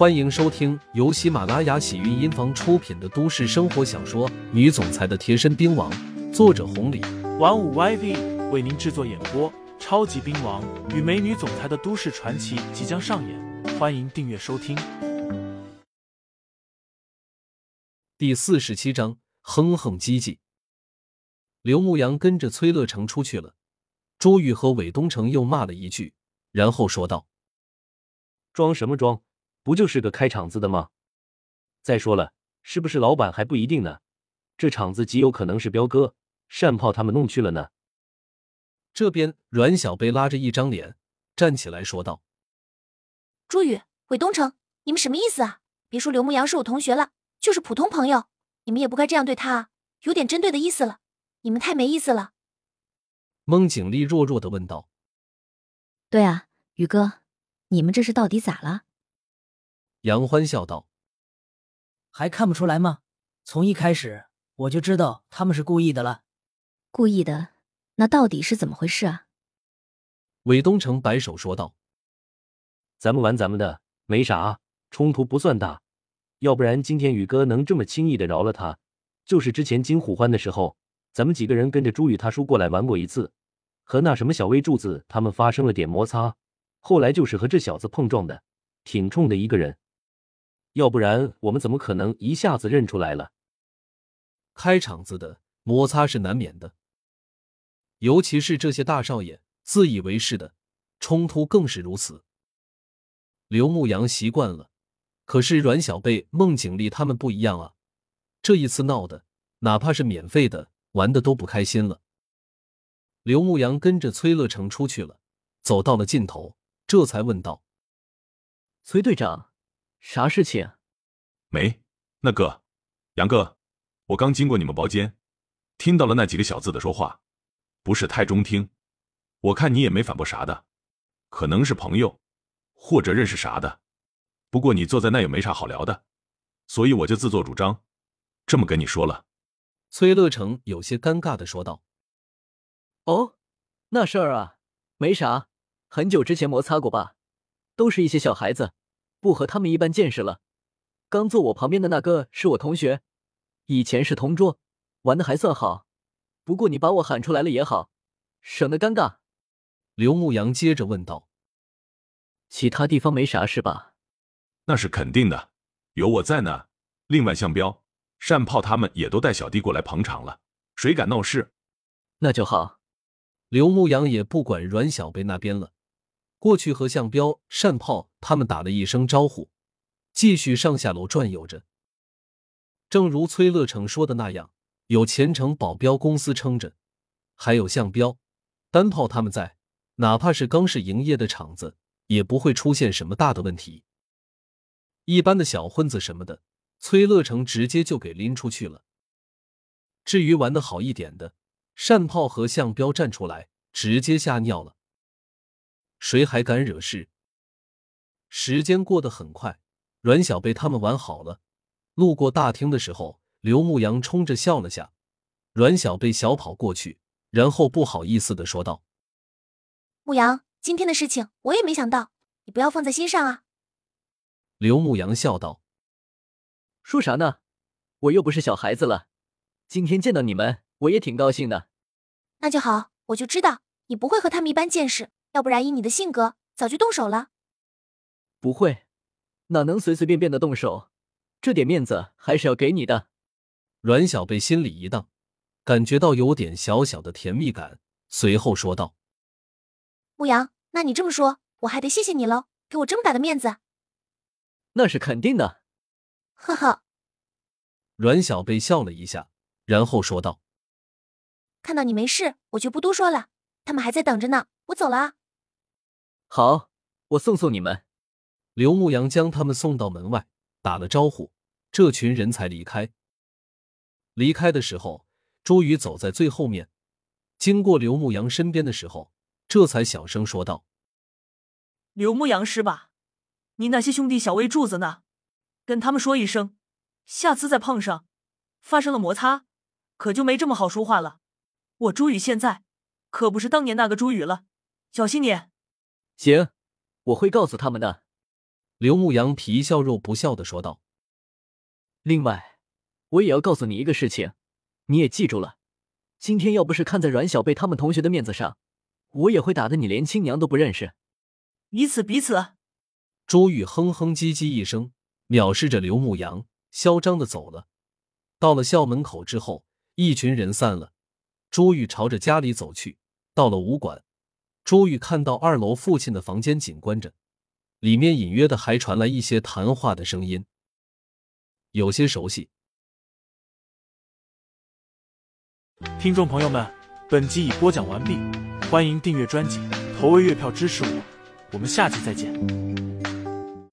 欢迎收听由喜马拉雅喜韵音房出品的都市生活小说《女总裁的贴身兵王》，作者红礼，玩五 YV 为您制作演播。超级兵王与美女总裁的都市传奇即将上演，欢迎订阅收听。第四十七章，哼哼唧唧。刘牧阳跟着崔乐成出去了，朱宇和韦东城又骂了一句，然后说道：“装什么装？不就是个开场子的吗？再说了，是不是老板还不一定呢？这场子极有可能是彪哥、单炮他们弄去了呢。”这边阮小贝拉着一张脸站起来说道：“朱宇、韦东城，你们什么意思啊？别说刘牧阳是我同学了，就是普通朋友，你们也不该这样对他啊，有点针对的意思了。你们太没意思了。”孟景丽弱弱的问道：“对啊，宇哥，你们这是到底咋了？”杨欢笑道：“还看不出来吗？从一开始我就知道他们是故意的了。故意的。”那到底是怎么回事啊？韦东城摆手说道：“咱们玩咱们的，没啥冲突，不算大。要不然今天宇哥能这么轻易的饶了他，就是之前金虎欢的时候，咱们几个人跟着朱宇他叔过来玩过一次，和那什么小薇柱子他们发生了点摩擦，后来就是和这小子碰撞的，挺冲的一个人。要不然我们怎么可能一下子认出来了？开场子的摩擦是难免的。”尤其是这些大少爷自以为是的冲突更是如此。刘牧阳习惯了，可是阮小贝、孟景丽他们不一样啊！这一次闹的，哪怕是免费的，玩的都不开心了。刘牧阳跟着崔乐成出去了，走到了尽头，这才问道：“崔队长，啥事情？”“没，那个杨哥，我刚经过你们包间，听到了那几个小子的说话。”不是太中听，我看你也没反驳啥的，可能是朋友或者认识啥的。不过你坐在那也没啥好聊的，所以我就自作主张这么跟你说了。崔乐成有些尴尬的说道：“哦，那事儿啊，没啥，很久之前摩擦过吧，都是一些小孩子，不和他们一般见识了。刚坐我旁边的那个是我同学，以前是同桌，玩的还算好。”不过你把我喊出来了也好，省得尴尬。刘牧阳接着问道：“其他地方没啥事吧？”那是肯定的，有我在呢。另外，向彪、单炮他们也都带小弟过来捧场了，谁敢闹事？那就好。刘牧阳也不管阮小贝那边了，过去和向彪、单炮他们打了一声招呼，继续上下楼转悠着。正如崔乐成说的那样。有前程保镖公司撑着，还有向彪、单炮他们在，哪怕是刚是营业的厂子，也不会出现什么大的问题。一般的小混子什么的，崔乐成直接就给拎出去了。至于玩的好一点的，单炮和向彪站出来，直接吓尿了。谁还敢惹事？时间过得很快，阮小贝他们玩好了，路过大厅的时候。刘牧阳冲着笑了下，阮小贝小跑过去，然后不好意思的说道：“牧阳，今天的事情我也没想到，你不要放在心上啊。”刘牧阳笑道：“说啥呢？我又不是小孩子了，今天见到你们，我也挺高兴的。”那就好，我就知道你不会和他们一般见识，要不然以你的性格，早就动手了。不会，哪能随随便便的动手？这点面子还是要给你的。阮小贝心里一荡，感觉到有点小小的甜蜜感，随后说道：“牧阳，那你这么说，我还得谢谢你喽，给我这么大的面子。”那是肯定的。呵呵。阮小贝笑了一下，然后说道：“看到你没事，我就不多说了。他们还在等着呢，我走了啊。”好，我送送你们。刘牧阳将他们送到门外，打了招呼，这群人才离开。离开的时候，朱宇走在最后面，经过刘牧阳身边的时候，这才小声说道：“刘牧阳是吧？你那些兄弟小魏柱子呢？跟他们说一声，下次再碰上，发生了摩擦，可就没这么好说话了。我朱宇现在可不是当年那个朱宇了，小心点。”行，我会告诉他们的。刘牧阳皮笑肉不笑的说道。另外，我也要告诉你一个事情，你也记住了。今天要不是看在阮小贝他们同学的面子上，我也会打得你连亲娘都不认识。彼此彼此。朱玉哼哼唧唧一声，藐视着刘牧阳，嚣张的走了。到了校门口之后，一群人散了。朱玉朝着家里走去。到了武馆，朱玉看到二楼父亲的房间紧关着，里面隐约的还传来一些谈话的声音，有些熟悉。听众朋友们，本集已播讲完毕，欢迎订阅专辑，投喂月票支持我，我们下集再见。